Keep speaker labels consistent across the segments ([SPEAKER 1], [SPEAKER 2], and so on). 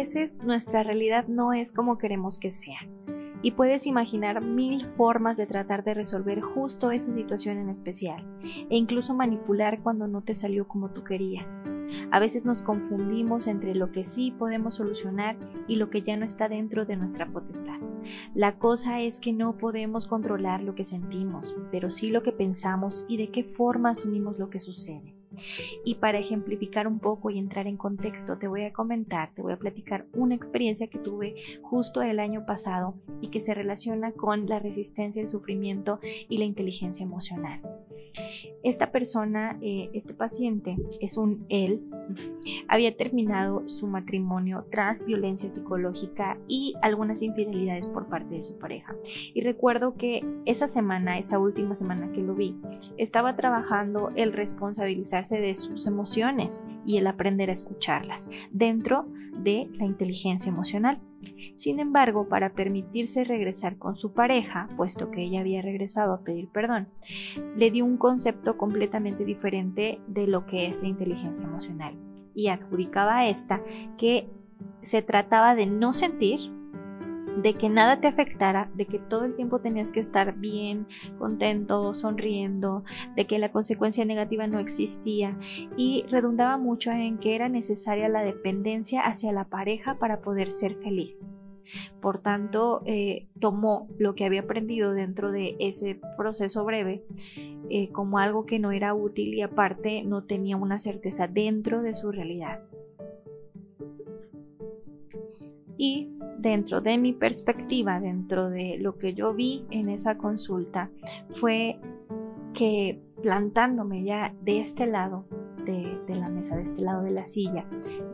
[SPEAKER 1] veces nuestra realidad no es como queremos que sea y puedes imaginar mil formas de tratar de resolver justo esa situación en especial e incluso manipular cuando no te salió como tú querías. A veces nos confundimos entre lo que sí podemos solucionar y lo que ya no está dentro de nuestra potestad. La cosa es que no podemos controlar lo que sentimos, pero sí lo que pensamos y de qué forma asumimos lo que sucede. Y para ejemplificar un poco y entrar en contexto, te voy a comentar, te voy a platicar una experiencia que tuve justo el año pasado y que se relaciona con la resistencia, el sufrimiento y la inteligencia emocional. Esta persona, eh, este paciente, es un él, había terminado su matrimonio tras violencia psicológica y algunas infidelidades por parte de su pareja. Y recuerdo que esa semana, esa última semana que lo vi, estaba trabajando el responsabilizarse de sus emociones y el aprender a escucharlas dentro de la inteligencia emocional. Sin embargo, para permitirse regresar con su pareja, puesto que ella había regresado a pedir perdón, le dio un concepto completamente diferente de lo que es la inteligencia emocional y adjudicaba a esta que se trataba de no sentir, de que nada te afectara, de que todo el tiempo tenías que estar bien, contento, sonriendo, de que la consecuencia negativa no existía y redundaba mucho en que era necesaria la dependencia hacia la pareja para poder ser feliz. Por tanto, eh, tomó lo que había aprendido dentro de ese proceso breve eh, como algo que no era útil y aparte no tenía una certeza dentro de su realidad. Y dentro de mi perspectiva, dentro de lo que yo vi en esa consulta, fue que plantándome ya de este lado de, de, la mesa, de este lado de la silla,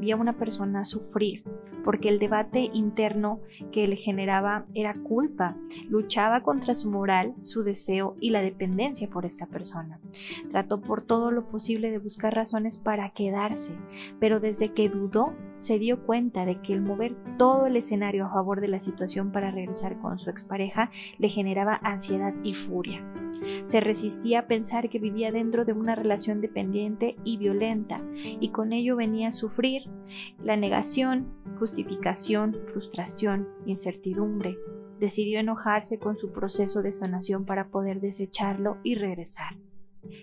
[SPEAKER 1] vi a una persona sufrir porque el debate interno que le generaba era culpa, luchaba contra su moral, su deseo y la dependencia por esta persona. Trató por todo lo posible de buscar razones para quedarse, pero desde que dudó se dio cuenta de que el mover todo el escenario a favor de la situación para regresar con su expareja le generaba ansiedad y furia. Se resistía a pensar que vivía dentro de una relación dependiente y violenta, y con ello venía a sufrir la negación, justificación, frustración, incertidumbre. Decidió enojarse con su proceso de sanación para poder desecharlo y regresar.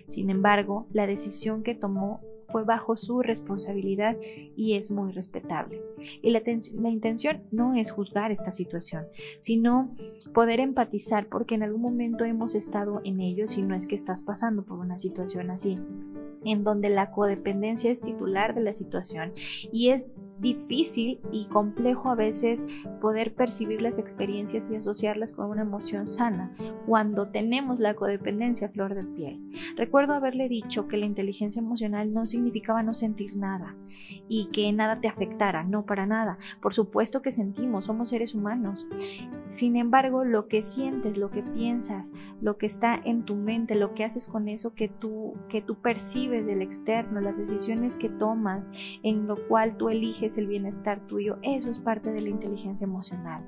[SPEAKER 1] Sin embargo, la decisión que tomó fue bajo su responsabilidad y es muy respetable. Y la, la, intención no es juzgar esta situación, sino poder empatizar porque en algún momento hemos estado en ello si no es que estás pasando por una situación así en donde la codependencia es titular de la situación y es difícil y complejo a veces poder percibir las experiencias y asociarlas con una emoción sana cuando tenemos la codependencia flor de piel. Recuerdo haberle dicho que la inteligencia emocional no significaba no sentir nada y que nada te afectara, no para nada. Por supuesto que sentimos, somos seres humanos. Sin embargo, lo que sientes, lo que piensas, lo que está en tu mente, lo que haces con eso que tú que tú percibes del externo, las decisiones que tomas, en lo cual tú eliges el bienestar tuyo, eso es parte de la inteligencia emocional.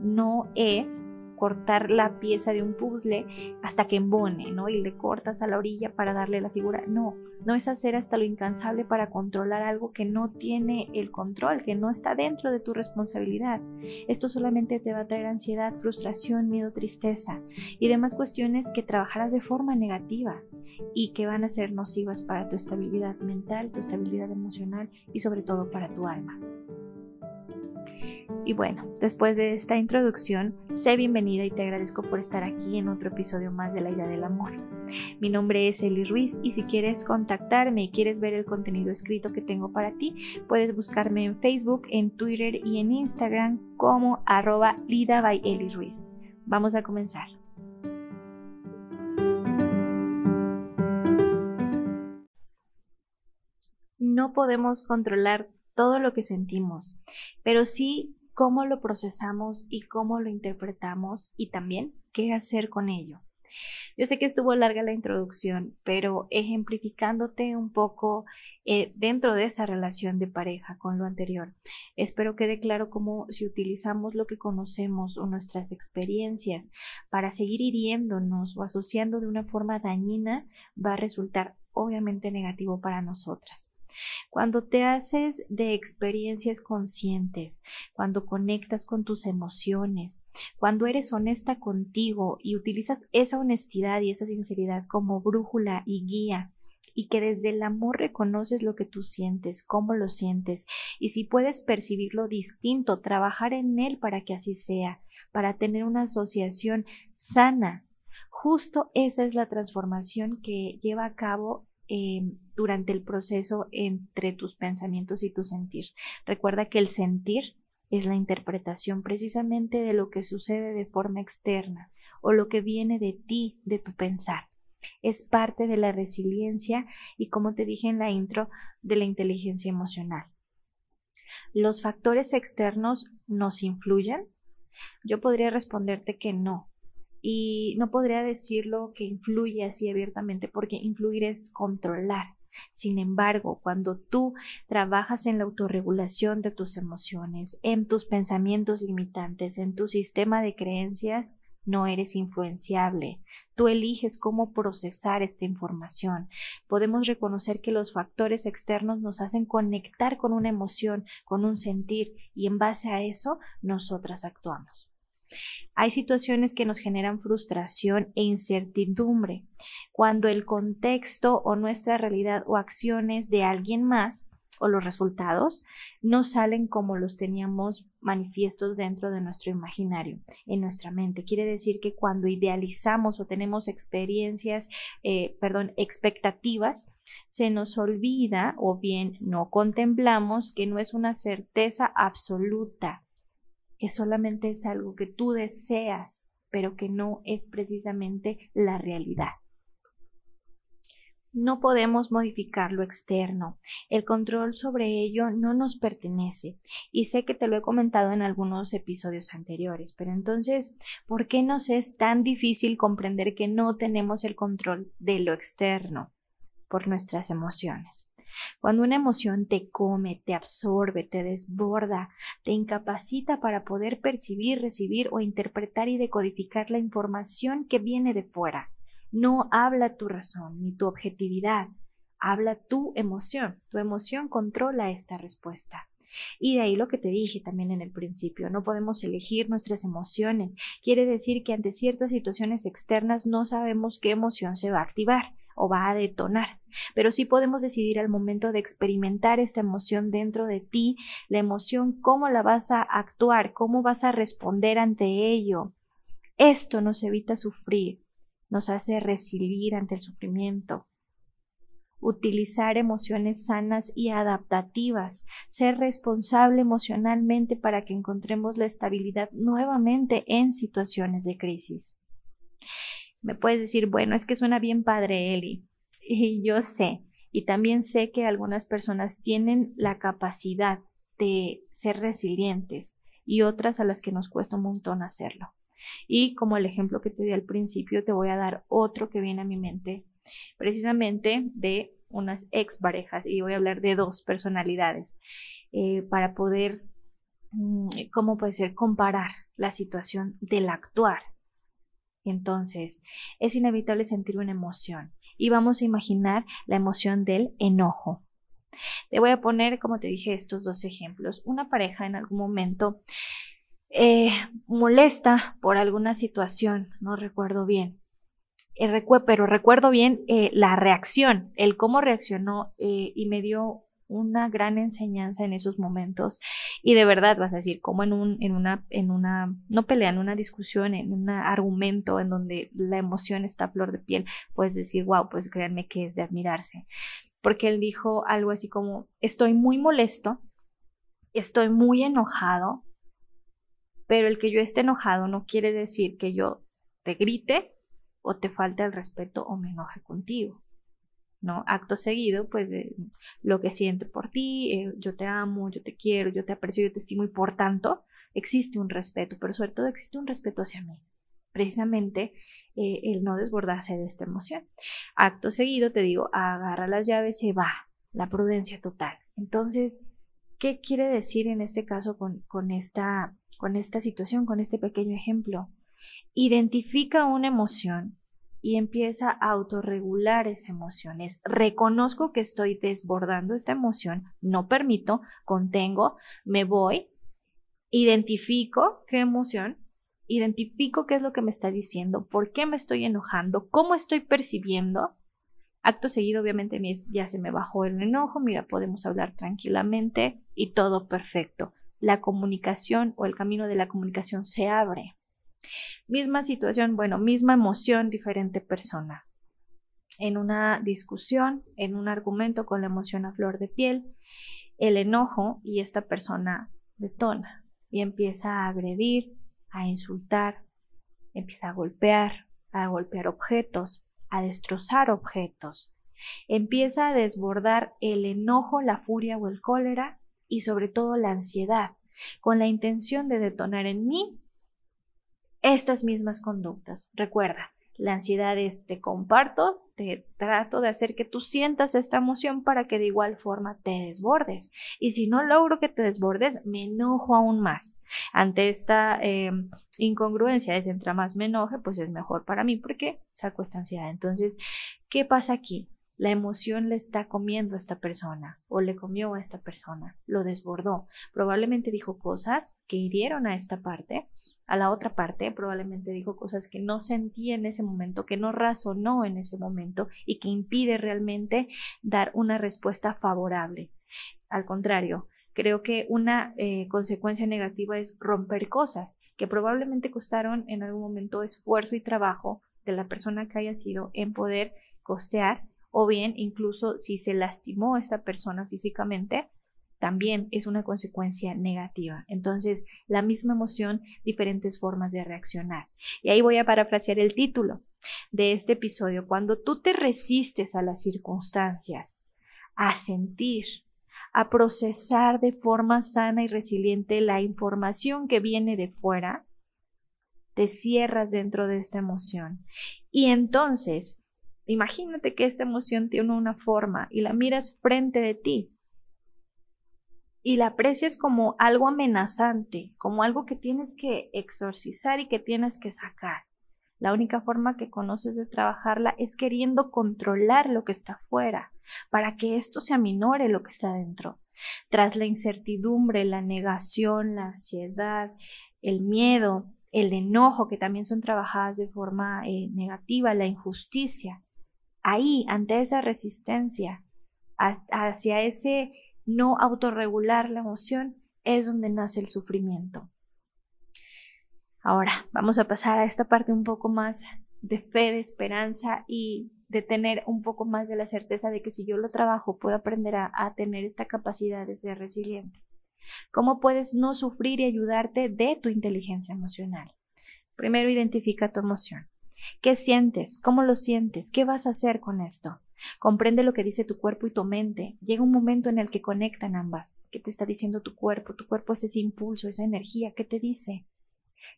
[SPEAKER 1] No es cortar la pieza de un puzzle hasta que embone, ¿no? Y le cortas a la orilla para darle la figura. No, no es hacer hasta lo incansable para controlar algo que no tiene el control, que no está dentro de tu responsabilidad. Esto solamente te va a traer ansiedad, frustración, miedo, tristeza y demás cuestiones que trabajarás de forma negativa y que van a ser nocivas para tu estabilidad mental, tu estabilidad emocional y sobre todo para tu alma. Y bueno, después de esta introducción, sé bienvenida y te agradezco por estar aquí en otro episodio más de La Ira del Amor. Mi nombre es Eli Ruiz y si quieres contactarme y quieres ver el contenido escrito que tengo para ti, puedes buscarme en Facebook, en Twitter y en Instagram como arroba Lida by Eli Ruiz. Vamos a comenzar. No podemos controlar todo lo que sentimos, pero sí cómo lo procesamos y cómo lo interpretamos y también qué hacer con ello. Yo sé que estuvo larga la introducción, pero ejemplificándote un poco eh, dentro de esa relación de pareja con lo anterior, espero quede claro cómo si utilizamos lo que conocemos o nuestras experiencias para seguir hiriéndonos o asociando de una forma dañina, va a resultar obviamente negativo para nosotras. Cuando te haces de experiencias conscientes, cuando conectas con tus emociones, cuando eres honesta contigo y utilizas esa honestidad y esa sinceridad como brújula y guía, y que desde el amor reconoces lo que tú sientes, cómo lo sientes, y si puedes percibirlo distinto, trabajar en él para que así sea, para tener una asociación sana. Justo esa es la transformación que lleva a cabo em, durante el proceso entre tus pensamientos y tu sentir. Recuerda que el sentir es la interpretación precisamente de lo que sucede de forma externa o lo que viene de ti, de tu pensar es parte de la resiliencia y, como te dije en la intro, de la inteligencia emocional. ¿Los factores externos nos influyen? Yo podría responderte que no. Y no podría decirlo que influye así abiertamente porque influir es controlar. Sin embargo, cuando tú trabajas en la autorregulación de tus emociones, en tus pensamientos limitantes, en tu sistema de creencias, no eres influenciable. Tú eliges cómo procesar esta información. Podemos reconocer que los factores externos nos hacen conectar con una emoción, con un sentir, y en base a eso nosotras actuamos. Hay situaciones que nos generan frustración e incertidumbre cuando el contexto o nuestra realidad o acciones de alguien más o los resultados no salen como los teníamos manifiestos dentro de nuestro imaginario, en nuestra mente. Quiere decir que cuando idealizamos o tenemos experiencias, eh, perdón, expectativas, se nos olvida o bien no contemplamos que no es una certeza absoluta, que solamente es algo que tú deseas, pero que no es precisamente la realidad. No podemos modificar lo externo. El control sobre ello no nos pertenece. Y sé que te lo he comentado en algunos episodios anteriores, pero entonces, ¿por qué nos es tan difícil comprender que no tenemos el control de lo externo? Por nuestras emociones. Cuando una emoción te come, te absorbe, te desborda, te incapacita para poder percibir, recibir o interpretar y decodificar la información que viene de fuera no habla tu razón ni tu objetividad, habla tu emoción. Tu emoción controla esta respuesta. Y de ahí lo que te dije también en el principio, no podemos elegir nuestras emociones. Quiere decir que ante ciertas situaciones externas no sabemos qué emoción se va a activar o va a detonar, pero sí podemos decidir al momento de experimentar esta emoción dentro de ti, la emoción, cómo la vas a actuar, cómo vas a responder ante ello. Esto nos evita sufrir, nos hace resiliar ante el sufrimiento, utilizar emociones sanas y adaptativas, ser responsable emocionalmente para que encontremos la estabilidad nuevamente en situaciones de crisis. Me puedes decir, bueno, es que suena bien padre, Eli. Y yo sé, y también sé que algunas personas tienen la capacidad de ser resilientes y otras a las que nos cuesta un montón hacerlo. Y como el ejemplo que te di al principio, te voy a dar otro que viene a mi mente, precisamente de unas ex parejas, y voy a hablar de dos personalidades, eh, para poder, mm, ¿cómo puede ser?, comparar la situación del actuar. Entonces, es inevitable sentir una emoción y vamos a imaginar la emoción del enojo. Te voy a poner, como te dije, estos dos ejemplos. Una pareja en algún momento eh, molesta por alguna situación, no recuerdo bien. Eh, pero recuerdo bien eh, la reacción, el cómo reaccionó y me dio una gran enseñanza en esos momentos y de verdad vas a decir como en un en una en una no pelea en una discusión en un argumento en donde la emoción está a flor de piel puedes decir wow pues créanme que es de admirarse porque él dijo algo así como estoy muy molesto estoy muy enojado pero el que yo esté enojado no quiere decir que yo te grite o te falte el respeto o me enoje contigo. ¿No? Acto seguido, pues lo que siento por ti, eh, yo te amo, yo te quiero, yo te aprecio, yo te estimo y por tanto existe un respeto, pero sobre todo existe un respeto hacia mí. Precisamente eh, el no desbordarse de esta emoción. Acto seguido, te digo, agarra las llaves y va, la prudencia total. Entonces, ¿qué quiere decir en este caso con, con esta con esta situación, con este pequeño ejemplo. Identifica una emoción y empieza a autorregular esa emoción. Es reconozco que estoy desbordando esta emoción, no permito, contengo, me voy, identifico qué emoción, identifico qué es lo que me está diciendo, por qué me estoy enojando, cómo estoy percibiendo. Acto seguido, obviamente, ya se me bajó el enojo, mira, podemos hablar tranquilamente y todo perfecto. La comunicación o el camino de la comunicación se abre. Misma situación, bueno, misma emoción, diferente persona. En una discusión, en un argumento con la emoción a flor de piel, el enojo y esta persona detona y empieza a agredir, a insultar, empieza a golpear, a golpear objetos, a destrozar objetos. Empieza a desbordar el enojo, la furia o el cólera y sobre todo la ansiedad, con la intención de detonar en mí estas mismas conductas. Recuerda, la ansiedad es te comparto, te trato de hacer que tú sientas esta emoción para que de igual forma te desbordes. Y si no logro que te desbordes, me enojo aún más. Ante esta em, incongruencia, es entre más me enoje, pues es mejor para mí porque saco esta ansiedad. Entonces, ¿qué pasa aquí? La emoción le está comiendo a esta persona o le comió a esta persona, lo desbordó. Probablemente dijo cosas que hirieron a esta parte, a la otra parte, probablemente dijo cosas que no sentía en ese momento, que no razonó en ese momento y que impide realmente dar una respuesta favorable. Al contrario, creo que una eh, consecuencia negativa es romper cosas que probablemente costaron en algún momento esfuerzo y trabajo de la persona que haya sido en poder costear o bien incluso si se lastimó esta persona físicamente, también es una consecuencia negativa. Entonces, la misma emoción, diferentes formas de reaccionar. Y ahí voy a parafrasear el título de este episodio. Cuando tú te resistes a las circunstancias, a sentir, a procesar de forma sana y resiliente la información que viene de fuera, te cierras dentro de esta emoción. Y entonces Imagínate que esta emoción tiene una forma y la miras frente de ti y la aprecias como algo amenazante, como algo que tienes que exorcizar y que tienes que sacar. La única forma que conoces de trabajarla es queriendo controlar lo que está afuera, para que esto se aminore lo que está dentro. Tras la incertidumbre, la negación, la ansiedad, el miedo, el enojo, que también son trabajadas de forma eh, negativa, la injusticia, ahí, ante esa resistencia hacia ese no autorregular la emoción, es donde nace el sufrimiento. Ahora, vamos a pasar a esta parte un poco más de fe, de esperanza y de tener un poco más de la certeza de que si yo lo trabajo puedo aprender a, a tener esta capacidad de ser resiliente. ¿Cómo puedes no sufrir y ayudarte de tu inteligencia emocional? Primero, identifica tu emoción. ¿Qué sientes? ¿Cómo lo sientes? ¿Qué vas a hacer con esto? Comprende lo que dice tu cuerpo y tu mente. Llega un momento en el que conectan ambas. ¿Qué te está diciendo tu cuerpo? Tu cuerpo es ese impulso, esa energía. ¿Qué te dice?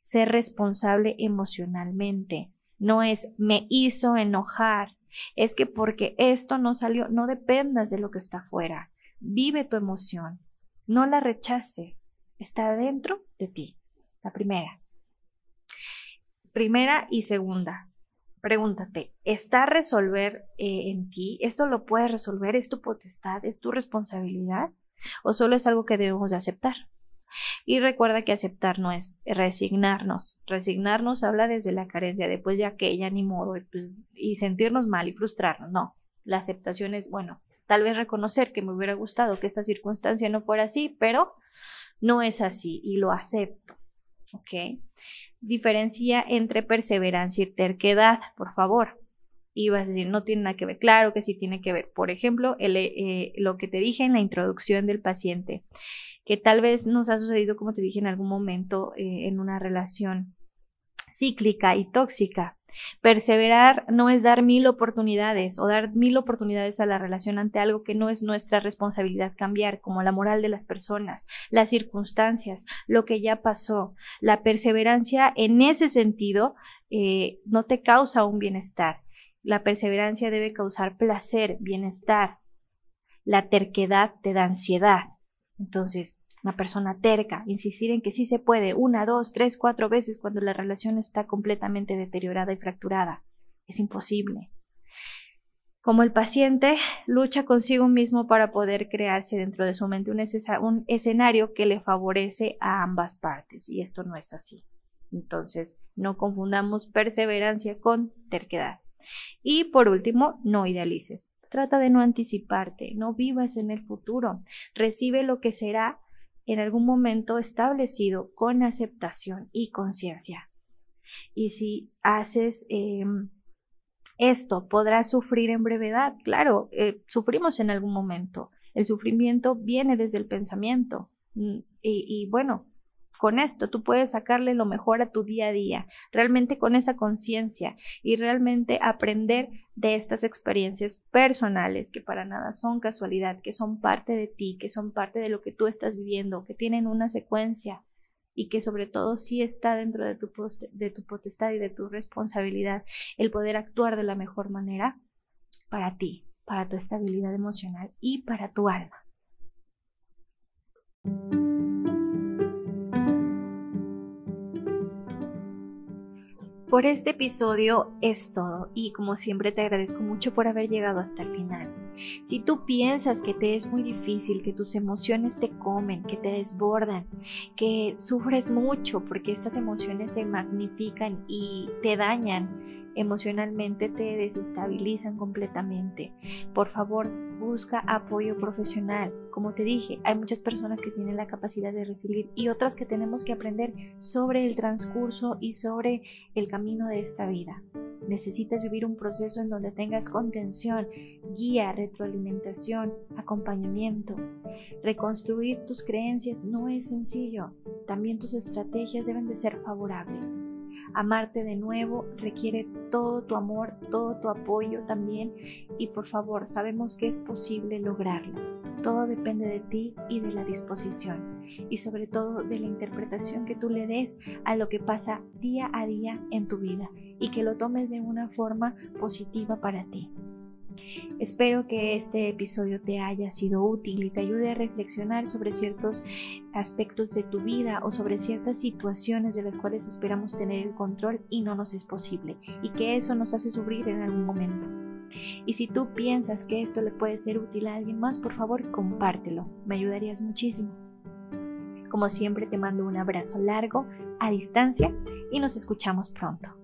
[SPEAKER 1] Ser responsable emocionalmente. No es me hizo enojar. Es que porque esto no salió, no dependas de lo que está afuera. Vive tu emoción. No la rechaces. Está dentro de ti. La primera. Primera y segunda. Pregúntate, ¿está resolver eh, en ti? ¿Esto lo puedes resolver? ¿Es tu potestad? ¿Es tu responsabilidad? ¿O solo es algo que debemos de aceptar? Y recuerda que aceptar no es resignarnos. Resignarnos habla desde la carencia, después ya que ya ni modo, pues, y sentirnos mal y frustrarnos. No, la aceptación es, bueno, tal vez reconocer que me hubiera gustado que esta circunstancia no fuera así, pero no es así y lo acepto. ¿Ok? Diferencia entre perseverancia y terquedad, por favor. Y vas a decir, no tiene nada que ver. Claro que sí tiene que ver. Por ejemplo, eh, lo que te dije en la introducción del paciente, que tal vez nos ha sucedido, como te dije en algún momento, eh, en una relación cíclica y tóxica. Perseverar no es dar mil oportunidades o dar mil oportunidades a la relación ante algo que no es nuestra responsabilidad cambiar, como la moral de las personas, las circunstancias, lo que ya pasó. La perseverancia en ese sentido eh, no te causa un bienestar. La perseverancia debe causar placer, bienestar. La terquedad te da ansiedad. Entonces, una persona terca, insistir en que sí se puede una, dos, tres, cuatro veces cuando la relación está completamente deteriorada y fracturada. Es imposible. Como el paciente lucha consigo mismo para poder crearse dentro de su mente un, un escenario que le favorece a ambas partes, y esto no es así. Entonces, no confundamos perseverancia con terquedad. Y por último, no idealices. Trata de no anticiparte, no vivas en el futuro. Recibe lo que será en algún momento establecido con aceptación y conciencia. Y si haces em, esto, podrás sufrir en brevedad. Claro, eh, sufrimos en algún momento. El sufrimiento viene desde el pensamiento. Mm, y bueno, con esto tú puedes sacarle lo mejor a tu día a día, realmente con esa conciencia y realmente aprender de estas experiencias personales que para nada son casualidad, que son parte de ti, que son parte de lo que tú estás viviendo, que tienen una secuencia y que sobre todo sí está dentro de tu, de tu potestad y de tu responsabilidad el poder actuar de la mejor manera para ti, para tu estabilidad emocional y para tu alma. Por este episodio es todo y como siempre te agradezco mucho por haber llegado hasta el final. Si tú piensas que te es muy difícil, que tus emociones te comen, que te desbordan, que sufres mucho porque estas emociones se magnifican y te dañan, emocionalmente te desestabilizan completamente. Por favor, busca apoyo profesional. Como te dije, hay muchas personas que tienen la capacidad de recibir y otras que tenemos que aprender sobre el transcurso y sobre el camino de esta vida. Necesitas vivir un proceso en donde tengas contención, guía, retroalimentación, acompañamiento. Reconstruir tus creencias no es sencillo. También tus estrategias deben de ser favorables. Amarte de nuevo requiere todo tu amor, todo tu apoyo también y por favor, sabemos que es posible lograrlo. Todo depende de ti y de la disposición y sobre todo de la interpretación que tú le des a lo que pasa día a día en tu vida y que lo tomes de una forma positiva para ti. Espero que este episodio te haya sido útil y te ayude a reflexionar sobre ciertos aspectos de tu vida o sobre ciertas situaciones de las cuales esperamos tener el control y no nos es posible y que eso nos hace sufrir en algún momento. Y si tú piensas que esto le puede ser útil a alguien más, por favor compártelo, me ayudarías muchísimo. Como siempre te mando un abrazo largo a distancia y nos escuchamos pronto.